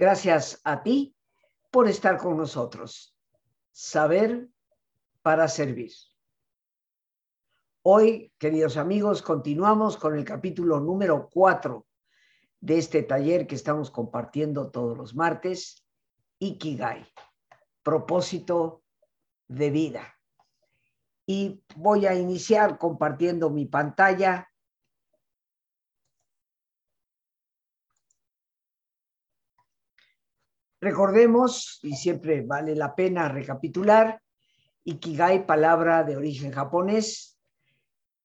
Gracias a ti por estar con nosotros. Saber para servir. Hoy, queridos amigos, continuamos con el capítulo número 4 de este taller que estamos compartiendo todos los martes, Ikigai, propósito de vida. Y voy a iniciar compartiendo mi pantalla Recordemos, y siempre vale la pena recapitular, Ikigai, palabra de origen japonés,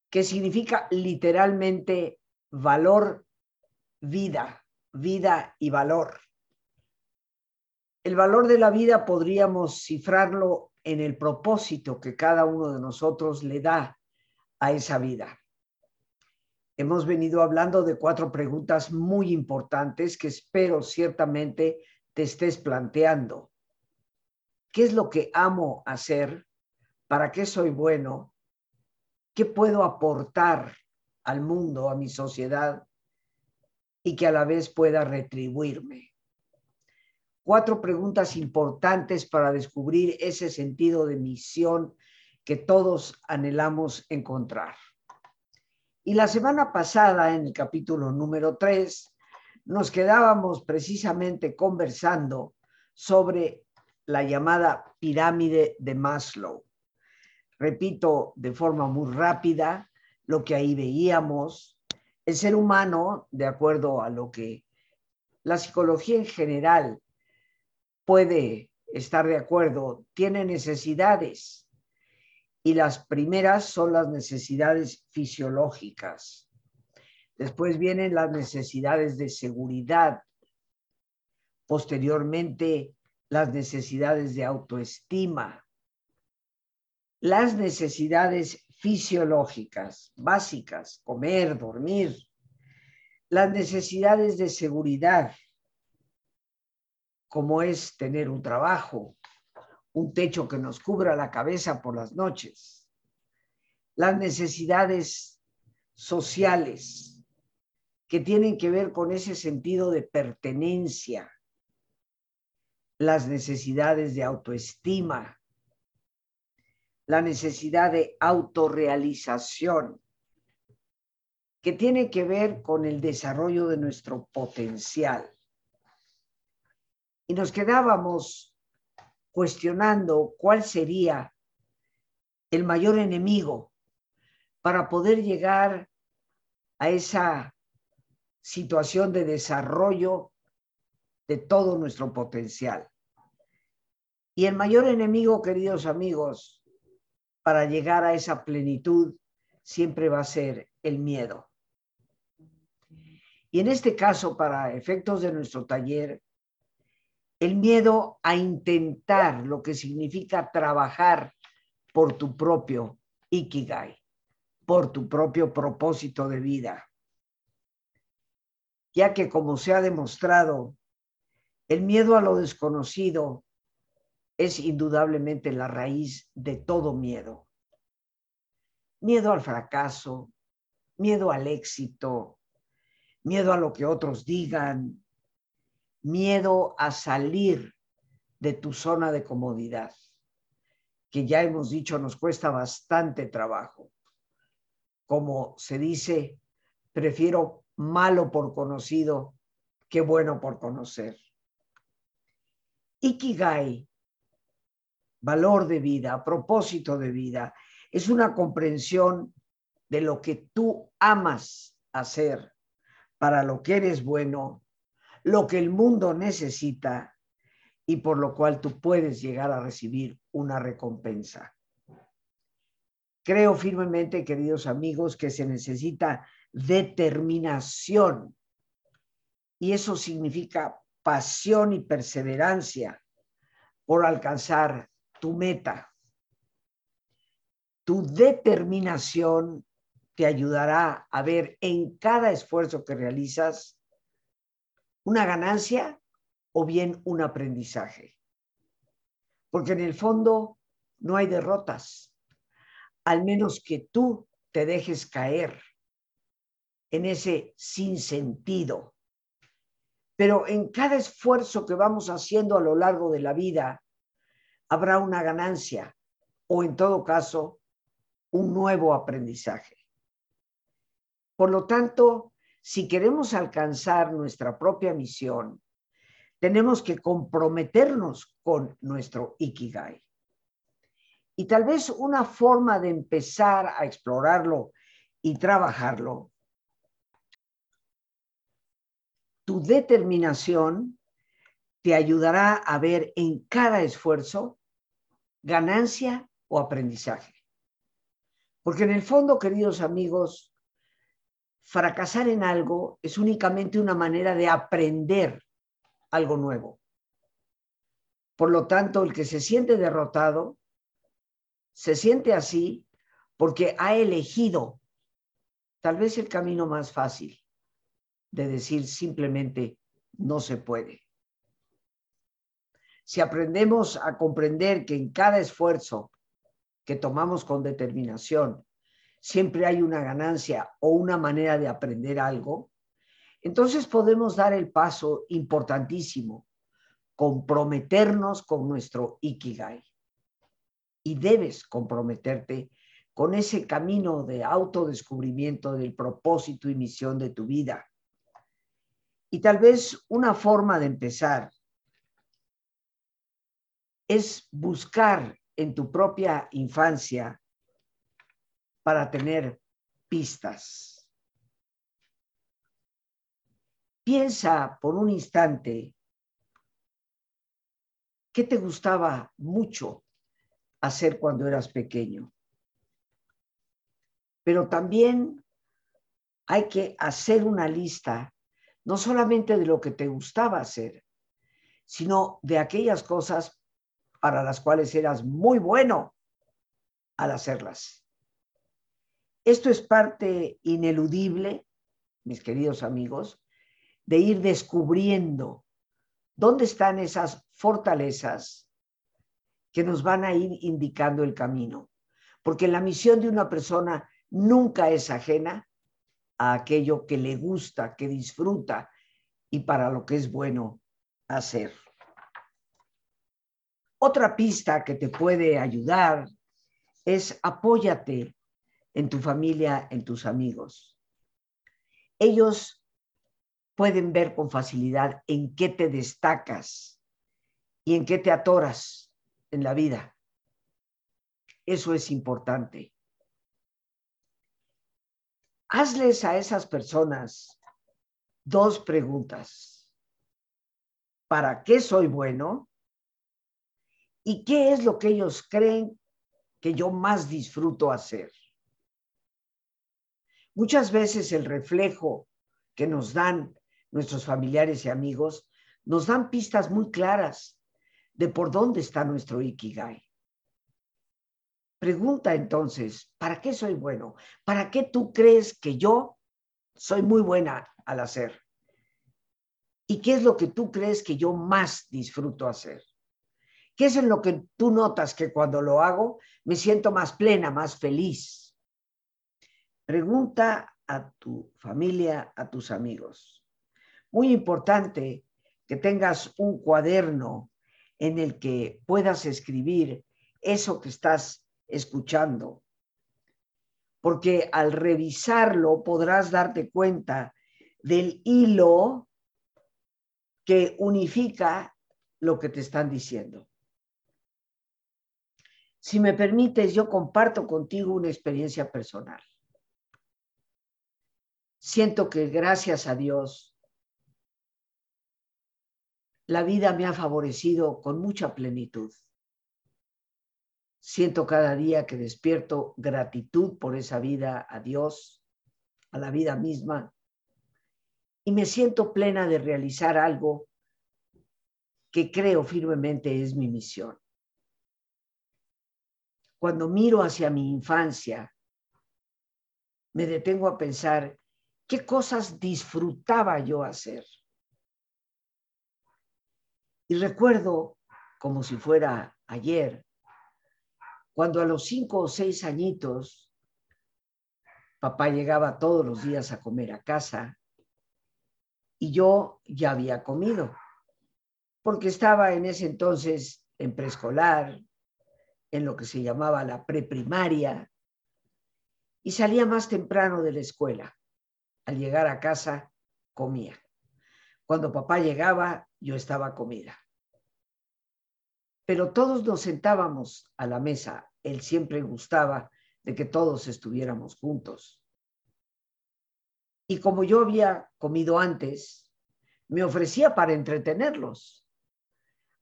que significa literalmente valor, vida, vida y valor. El valor de la vida podríamos cifrarlo en el propósito que cada uno de nosotros le da a esa vida. Hemos venido hablando de cuatro preguntas muy importantes que espero ciertamente te estés planteando. ¿Qué es lo que amo hacer? ¿Para qué soy bueno? ¿Qué puedo aportar al mundo, a mi sociedad? Y que a la vez pueda retribuirme. Cuatro preguntas importantes para descubrir ese sentido de misión que todos anhelamos encontrar. Y la semana pasada, en el capítulo número 3, nos quedábamos precisamente conversando sobre la llamada pirámide de Maslow. Repito de forma muy rápida lo que ahí veíamos. El ser humano, de acuerdo a lo que la psicología en general puede estar de acuerdo, tiene necesidades. Y las primeras son las necesidades fisiológicas Después vienen las necesidades de seguridad. Posteriormente, las necesidades de autoestima. Las necesidades fisiológicas, básicas, comer, dormir. Las necesidades de seguridad, como es tener un trabajo, un techo que nos cubra la cabeza por las noches. Las necesidades sociales, que tienen que ver con ese sentido de pertenencia, las necesidades de autoestima, la necesidad de autorrealización, que tiene que ver con el desarrollo de nuestro potencial. Y nos quedábamos cuestionando cuál sería el mayor enemigo para poder llegar a esa situación de desarrollo de todo nuestro potencial. Y el mayor enemigo, queridos amigos, para llegar a esa plenitud siempre va a ser el miedo. Y en este caso, para efectos de nuestro taller, el miedo a intentar lo que significa trabajar por tu propio ikigai, por tu propio propósito de vida ya que como se ha demostrado, el miedo a lo desconocido es indudablemente la raíz de todo miedo. Miedo al fracaso, miedo al éxito, miedo a lo que otros digan, miedo a salir de tu zona de comodidad, que ya hemos dicho nos cuesta bastante trabajo. Como se dice, prefiero malo por conocido que bueno por conocer. Ikigai, valor de vida, propósito de vida, es una comprensión de lo que tú amas hacer, para lo que eres bueno, lo que el mundo necesita y por lo cual tú puedes llegar a recibir una recompensa. Creo firmemente, queridos amigos, que se necesita determinación. Y eso significa pasión y perseverancia por alcanzar tu meta. Tu determinación te ayudará a ver en cada esfuerzo que realizas una ganancia o bien un aprendizaje. Porque en el fondo no hay derrotas, al menos que tú te dejes caer en ese sinsentido. Pero en cada esfuerzo que vamos haciendo a lo largo de la vida, habrá una ganancia o en todo caso, un nuevo aprendizaje. Por lo tanto, si queremos alcanzar nuestra propia misión, tenemos que comprometernos con nuestro Ikigai. Y tal vez una forma de empezar a explorarlo y trabajarlo, tu determinación te ayudará a ver en cada esfuerzo ganancia o aprendizaje. Porque en el fondo, queridos amigos, fracasar en algo es únicamente una manera de aprender algo nuevo. Por lo tanto, el que se siente derrotado, se siente así porque ha elegido tal vez el camino más fácil de decir simplemente no se puede. Si aprendemos a comprender que en cada esfuerzo que tomamos con determinación, siempre hay una ganancia o una manera de aprender algo, entonces podemos dar el paso importantísimo, comprometernos con nuestro Ikigai. Y debes comprometerte con ese camino de autodescubrimiento del propósito y misión de tu vida. Y tal vez una forma de empezar es buscar en tu propia infancia para tener pistas. Piensa por un instante qué te gustaba mucho hacer cuando eras pequeño. Pero también hay que hacer una lista, no solamente de lo que te gustaba hacer, sino de aquellas cosas para las cuales eras muy bueno al hacerlas. Esto es parte ineludible, mis queridos amigos, de ir descubriendo dónde están esas fortalezas que nos van a ir indicando el camino. Porque la misión de una persona nunca es ajena a aquello que le gusta, que disfruta y para lo que es bueno hacer. Otra pista que te puede ayudar es apóyate en tu familia, en tus amigos. Ellos pueden ver con facilidad en qué te destacas y en qué te atoras en la vida. Eso es importante. Hazles a esas personas dos preguntas. ¿Para qué soy bueno? ¿Y qué es lo que ellos creen que yo más disfruto hacer? Muchas veces el reflejo que nos dan nuestros familiares y amigos nos dan pistas muy claras de por dónde está nuestro Ikigai. Pregunta entonces, ¿para qué soy bueno? ¿Para qué tú crees que yo soy muy buena al hacer? ¿Y qué es lo que tú crees que yo más disfruto hacer? ¿Qué es en lo que tú notas que cuando lo hago me siento más plena, más feliz? Pregunta a tu familia, a tus amigos. Muy importante que tengas un cuaderno en el que puedas escribir eso que estás escuchando. Porque al revisarlo podrás darte cuenta del hilo que unifica lo que te están diciendo. Si me permites, yo comparto contigo una experiencia personal. Siento que gracias a Dios, la vida me ha favorecido con mucha plenitud. Siento cada día que despierto gratitud por esa vida a Dios, a la vida misma, y me siento plena de realizar algo que creo firmemente es mi misión cuando miro hacia mi infancia, me detengo a pensar qué cosas disfrutaba yo hacer. Y recuerdo, como si fuera ayer, cuando a los cinco o seis añitos, papá llegaba todos los días a comer a casa y yo ya había comido, porque estaba en ese entonces en preescolar, en lo que se llamaba la preprimaria, y salía más temprano de la escuela. Al llegar a casa, comía. Cuando papá llegaba, yo estaba comida. Pero todos nos sentábamos a la mesa. Él siempre gustaba de que todos estuviéramos juntos. Y como yo había comido antes, me ofrecía para entretenerlos.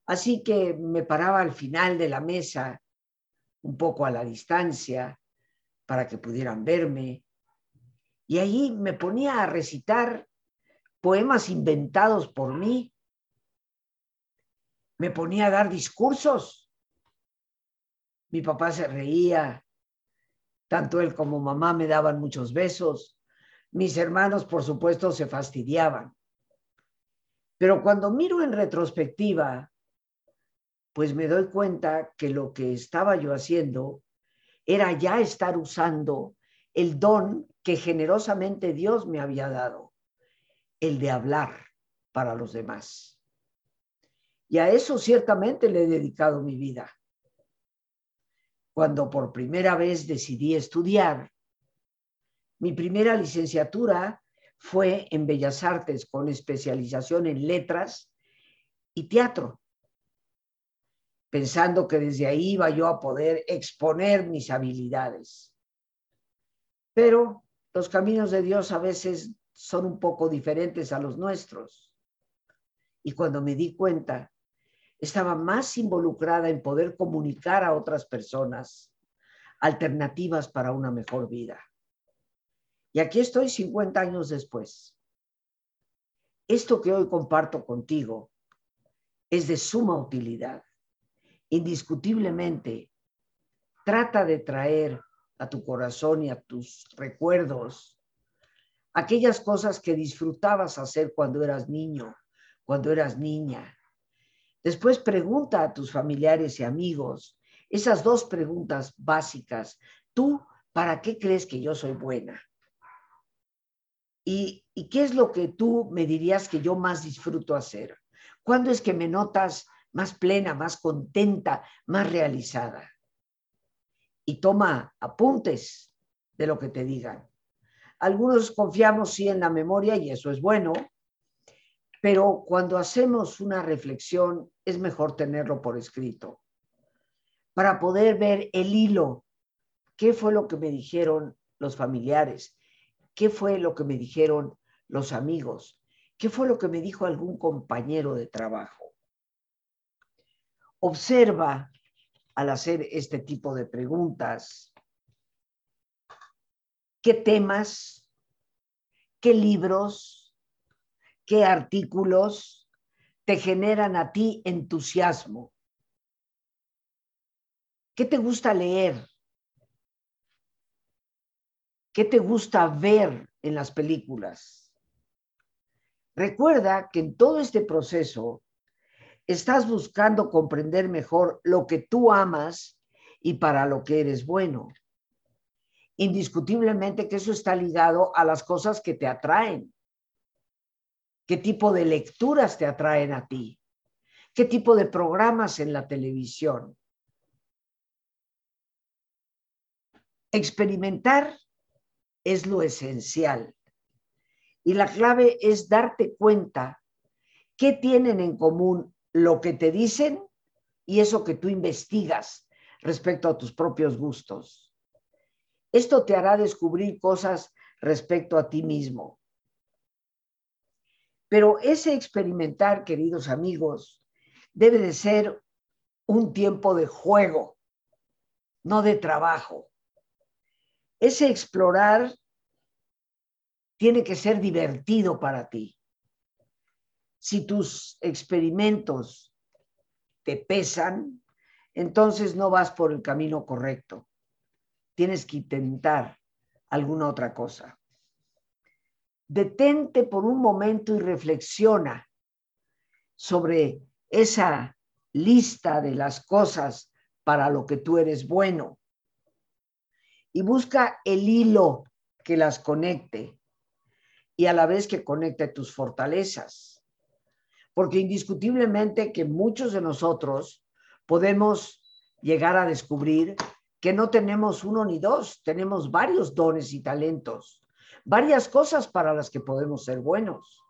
Así que me paraba al final de la mesa, un poco a la distancia, para que pudieran verme. Y allí me ponía a recitar poemas inventados por mí. Me ponía a dar discursos. Mi papá se reía, tanto él como mamá me daban muchos besos. Mis hermanos, por supuesto, se fastidiaban. Pero cuando miro en retrospectiva, pues me doy cuenta que lo que estaba yo haciendo era ya estar usando el don que generosamente Dios me había dado el de hablar para los demás. Y a eso ciertamente le he dedicado mi vida. Cuando por primera vez decidí estudiar, mi primera licenciatura fue en Bellas Artes con especialización en letras y teatro, pensando que desde ahí iba yo a poder exponer mis habilidades. Pero los caminos de Dios a veces son un poco diferentes a los nuestros. Y cuando me di cuenta, estaba más involucrada en poder comunicar a otras personas alternativas para una mejor vida. Y aquí estoy 50 años después. Esto que hoy comparto contigo es de suma utilidad. Indiscutiblemente, trata de traer a tu corazón y a tus recuerdos aquellas cosas que disfrutabas hacer cuando eras niño, cuando eras niña. Después pregunta a tus familiares y amigos esas dos preguntas básicas. ¿Tú para qué crees que yo soy buena? ¿Y, ¿Y, qué es lo que tú me dirías que yo más disfruto hacer? ¿Cuándo es que me notas más plena, más contenta, más realizada? Y toma apuntes de lo que te digan. Algunos confiamos sí en la memoria y eso es bueno, pero cuando hacemos una reflexión es mejor tenerlo por escrito para poder ver el hilo. ¿Qué fue lo que me dijeron los familiares? ¿Qué fue lo que me dijeron los amigos? ¿Qué fue lo que me dijo algún compañero de trabajo? Observa al hacer este tipo de preguntas qué temas, qué libros, qué artículos te generan a ti entusiasmo. ¿Qué te gusta leer? ¿Qué te gusta ver en las películas? Recuerda que en todo este proceso estás buscando comprender mejor lo que tú amas y para lo que eres bueno indiscutiblemente que eso está ligado a las cosas que te atraen. ¿Qué tipo de lecturas te atraen a ti? ¿Qué tipo de programas en la televisión? Experimentar es lo esencial. Y la clave es darte cuenta qué tienen en común lo que te dicen y eso que tú investigas respecto a tus propios gustos. Esto te hará descubrir cosas respecto a ti mismo. Pero ese experimentar, queridos amigos, debe de ser un tiempo de juego, no de trabajo. Ese explorar tiene que ser divertido para ti. Si tus experimentos te pesan, entonces no vas por el camino correcto tienes que intentar alguna otra cosa. Detente por un momento y reflexiona sobre esa lista de las cosas para lo que tú eres bueno y busca el hilo que las conecte. y a la vez que conecte tus fortalezas. Porque indiscutiblemente que muchos de nosotros podemos llegar a descubrir que no tenemos uno ni dos, tenemos varios dones y talentos, varias cosas para las que podemos ser buenos.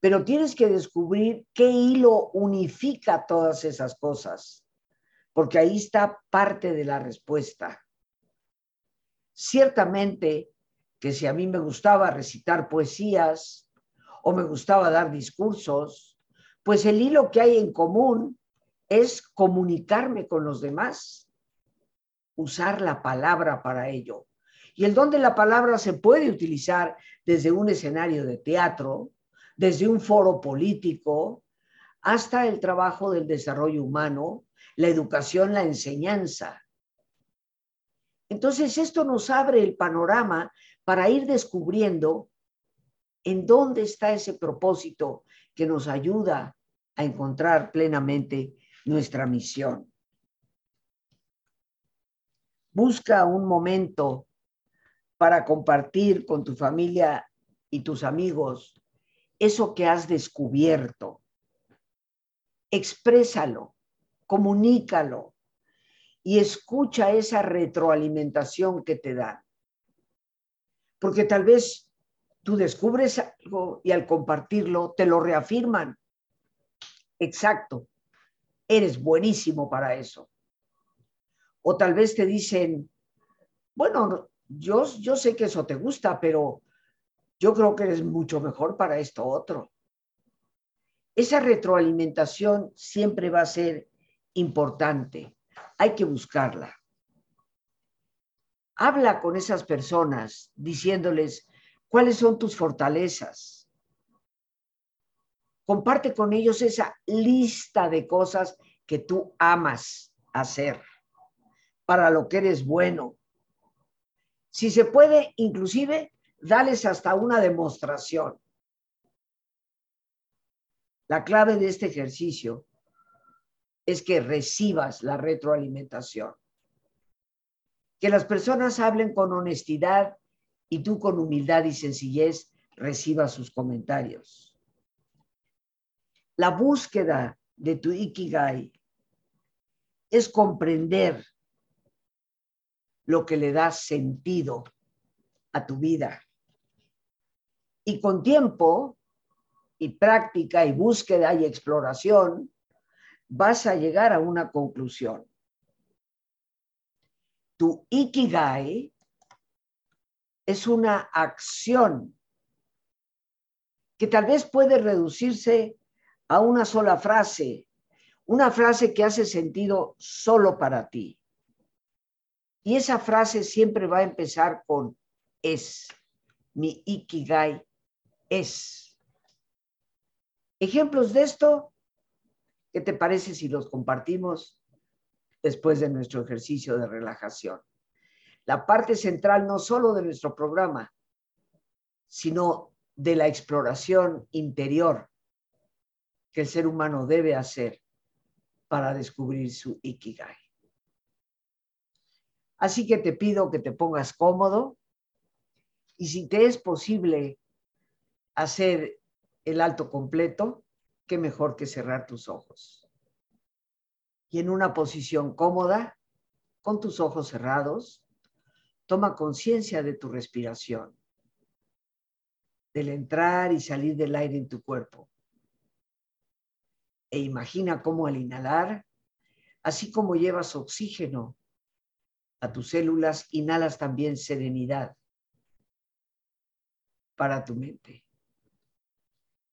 Pero tienes que descubrir qué hilo unifica todas esas cosas, porque ahí está parte de la respuesta. Ciertamente que si a mí me gustaba recitar poesías o me gustaba dar discursos, pues el hilo que hay en común es comunicarme con los demás, usar la palabra para ello. Y el don de la palabra se puede utilizar desde un escenario de teatro, desde un foro político, hasta el trabajo del desarrollo humano, la educación, la enseñanza. Entonces, esto nos abre el panorama para ir descubriendo en dónde está ese propósito que nos ayuda a encontrar plenamente nuestra misión. Busca un momento para compartir con tu familia y tus amigos eso que has descubierto. Exprésalo, comunícalo, y escucha esa retroalimentación que te dan. Porque tal vez tú descubres algo y al compartirlo te lo reafirman. Exacto, eres buenísimo para eso. O tal vez te dicen, bueno, yo, sé que eso te gusta, pero yo creo que eres mucho mejor para esto otro. Esa retroalimentación siempre va a ser importante hay que buscarla. Habla con esas personas diciéndoles cuáles son tus fortalezas. Comparte con ellos esa lista de cosas que tú amas hacer, para lo que eres bueno. Si se puede, inclusive, dales hasta una demostración. La clave de este ejercicio es que recibas la retroalimentación. Que las personas hablen con honestidad y tú con humildad y sencillez recibas sus comentarios. La búsqueda de tu ikigai es comprender lo que le da sentido a tu vida. Y con tiempo y práctica y búsqueda y exploración, vas a llegar a una conclusión. Tu ikigai es una acción que tal vez puede reducirse a una sola frase, una frase que hace sentido solo para ti. Y esa frase siempre va a empezar con es. Mi ikigai es. Ejemplos de esto ¿Qué te parece si los compartimos después de nuestro ejercicio de relajación? La parte central no solo de nuestro programa, sino de la exploración interior que el ser humano debe hacer para descubrir su ikigai. Así que te pido que te pongas cómodo y si te es posible hacer el alto completo, qué mejor que cerrar tus ojos. Y en una posición cómoda, con tus ojos cerrados, toma conciencia de tu respiración, del entrar y salir del aire en tu cuerpo. E imagina cómo al inhalar, así como llevas oxígeno a tus células, inhalas también serenidad para tu mente.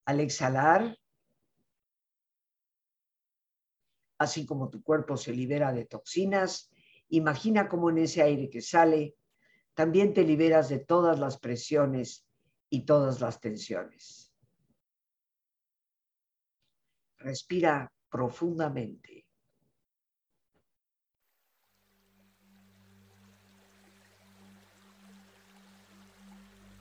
Al exhalar, así como tu cuerpo se libera de toxinas, imagina cómo en ese aire que sale, también te liberas de todas las presiones y todas las tensiones. Respira profundamente.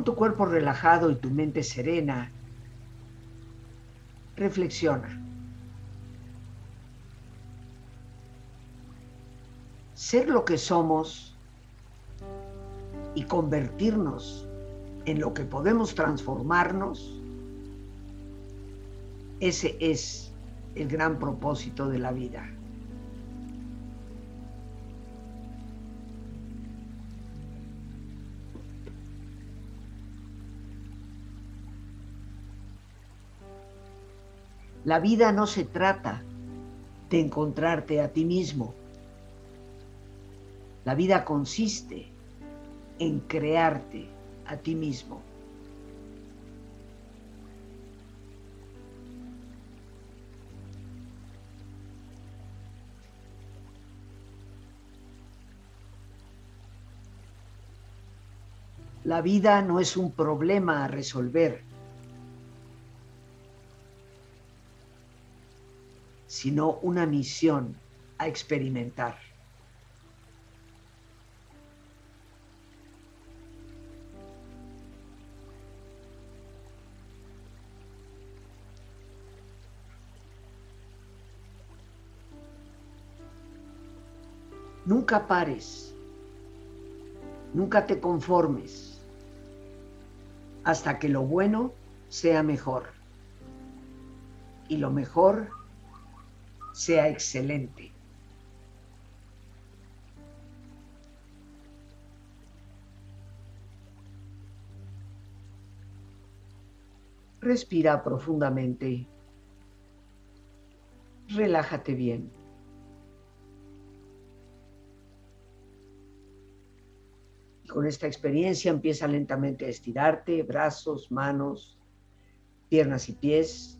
Con tu cuerpo relajado y tu mente serena, reflexiona. ser lo que somos y convertirnos en lo que podemos transformarnos, ese es el gran propósito de la vida. La vida no se trata de encontrarte a ti mismo. La vida consiste en crearte a ti mismo. La vida no es un problema a resolver, sino una misión a experimentar. Nunca pares, nunca te conformes hasta que lo bueno sea mejor y lo mejor sea excelente. Respira profundamente. Relájate bien. Con esta experiencia empieza lentamente a estirarte, brazos, manos, piernas y pies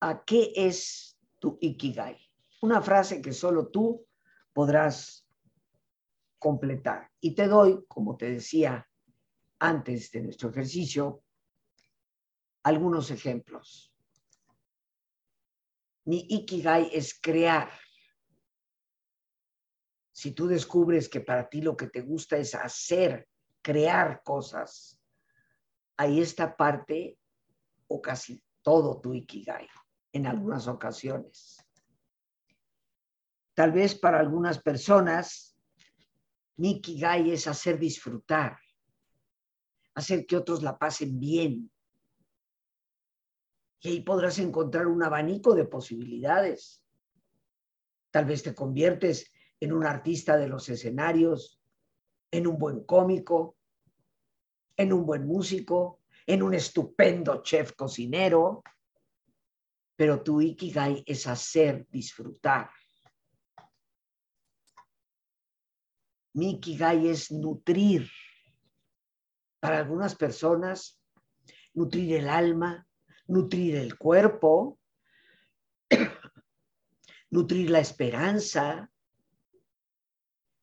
a qué es tu Ikigai. Una frase que solo tú podrás completar. Y te doy, como te decía antes de nuestro ejercicio, algunos ejemplos. Mi Ikigai es crear. Si tú descubres que para ti lo que te gusta es hacer, crear cosas, ahí está parte o casi todo tu Ikigai en algunas ocasiones. Tal vez para algunas personas, mi Gai es hacer disfrutar, hacer que otros la pasen bien. Y ahí podrás encontrar un abanico de posibilidades. Tal vez te conviertes en un artista de los escenarios, en un buen cómico, en un buen músico, en un estupendo chef cocinero, pero tu ikigai es hacer disfrutar. Mi ikigai es nutrir. Para algunas personas, nutrir el alma, nutrir el cuerpo, nutrir la esperanza,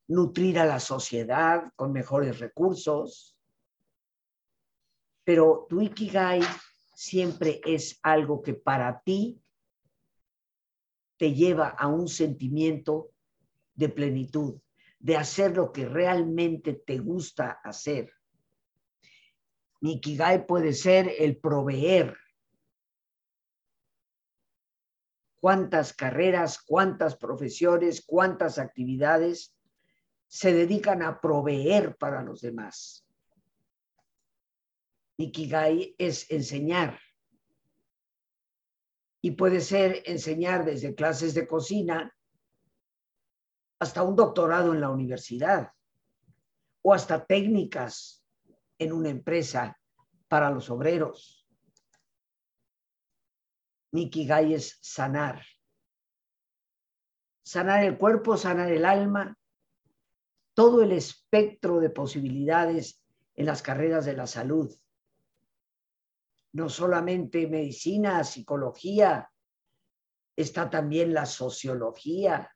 nutrir a la sociedad con mejores recursos. Pero tu ikigai siempre es algo que para ti te lleva a un sentimiento de plenitud, de hacer lo que realmente te gusta hacer. Mi Ikigai puede ser el proveer. Cuántas carreras, cuántas profesiones, cuántas actividades se dedican a proveer para los demás. Ikigai es enseñar. Y puede ser enseñar desde clases de cocina hasta un doctorado en la universidad o hasta técnicas en una empresa para los obreros. Ikigai es sanar. Sanar el cuerpo, sanar el alma, todo el espectro de posibilidades en las carreras de la salud no solamente medicina, psicología, está también la sociología,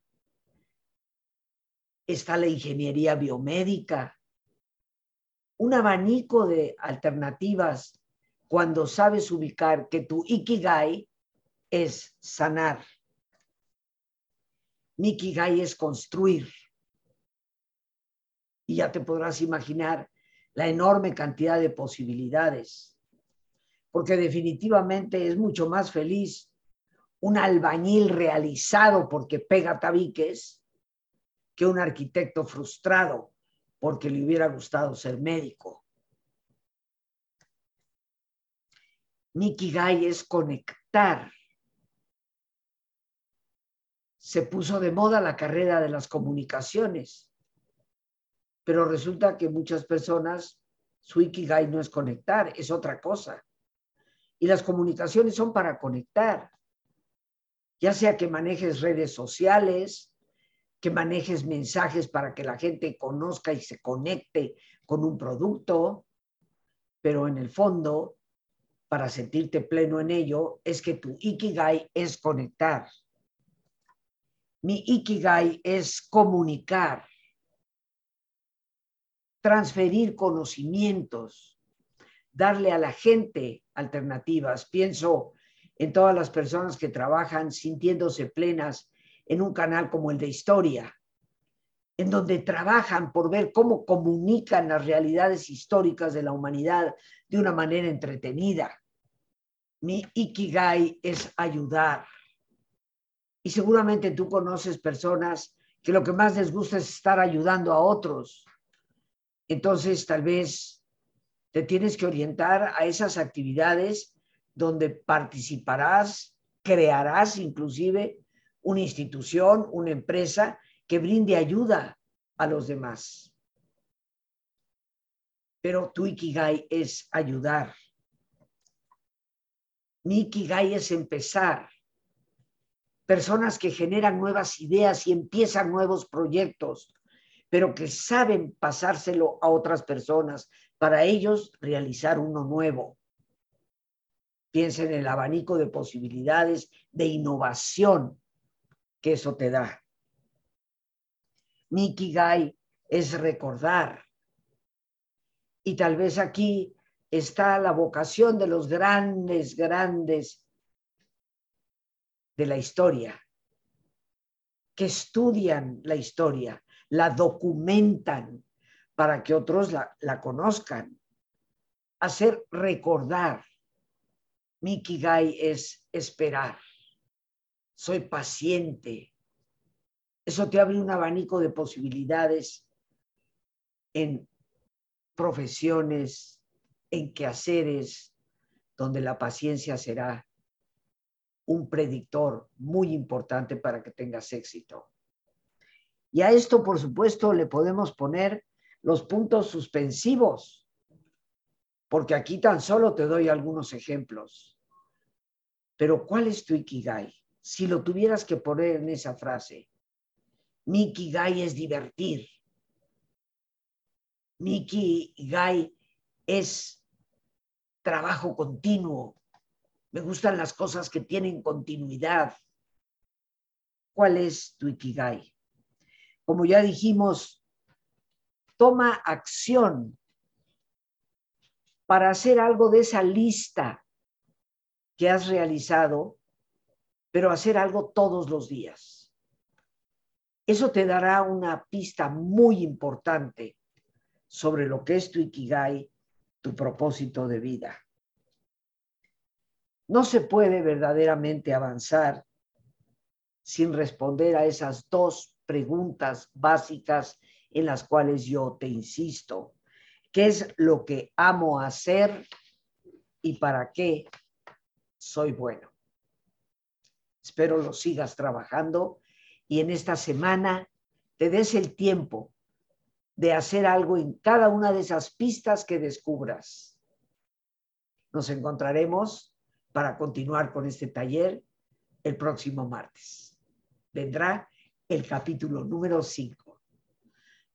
está la ingeniería biomédica, un abanico de alternativas cuando sabes ubicar que tu ikigai es sanar. Mi ikigai es construir. Y ya te podrás imaginar la enorme cantidad de posibilidades, porque definitivamente es mucho más feliz un albañil realizado porque pega tabiques que un arquitecto frustrado porque le hubiera gustado ser médico. Gai es conectar. Se puso de moda la carrera de las comunicaciones, pero resulta que muchas personas, su Ikigai no es conectar, es otra cosa. Y las comunicaciones son para conectar, ya sea que manejes redes sociales, que manejes mensajes para que la gente conozca y se conecte con un producto, pero en el fondo, para sentirte pleno en ello, es que tu ikigai es conectar. Mi ikigai es comunicar, transferir conocimientos, darle a la gente alternativas. Pienso en todas las personas que trabajan sintiéndose plenas en un canal como el de historia, en donde trabajan por ver cómo comunican las realidades históricas de la humanidad de una manera entretenida. Mi ikigai es ayudar. Y seguramente tú conoces personas que lo que más les gusta es estar ayudando a otros. Entonces, tal vez te tienes que orientar a esas actividades donde participarás, crearás inclusive una institución, una empresa que brinde ayuda a los demás. Pero tu Ikigai es ayudar. Mi Ikigai es empezar. Personas que generan nuevas ideas y empiezan nuevos proyectos, pero que saben pasárselo a otras personas para ellos realizar uno nuevo. Piensa en el abanico de posibilidades de innovación que eso te da. Gai es recordar. Y tal vez aquí está la vocación de los grandes, grandes de la historia, que estudian la historia, la documentan para que otros la, la conozcan. Hacer recordar. Gai es esperar soy paciente. Eso te abre un abanico de posibilidades en profesiones, en quehaceres, donde la paciencia será un predictor muy importante para que tengas éxito. Y a esto, por supuesto, le podemos poner los puntos suspensivos, porque aquí tan solo te doy algunos ejemplos. Pero ¿cuál es tu Ikigai? si lo tuvieras que poner en esa frase, Miki Gai es divertir. Miki Gai es trabajo continuo. Me gustan las cosas que tienen continuidad. ¿Cuál es tu Ikigai? Como ya dijimos, toma acción para hacer algo de esa lista que has realizado pero hacer algo todos los días. Eso te dará una pista muy importante sobre lo que es tu Ikigai, tu propósito de vida. No se puede verdaderamente avanzar sin responder a esas dos preguntas básicas en las cuales yo te insisto. ¿Qué es lo que amo hacer y para qué soy bueno? Espero lo sigas trabajando y en esta semana te des el tiempo de hacer algo en cada una de esas pistas que descubras. Nos encontraremos para continuar con este taller el próximo martes. Vendrá el capítulo número 5.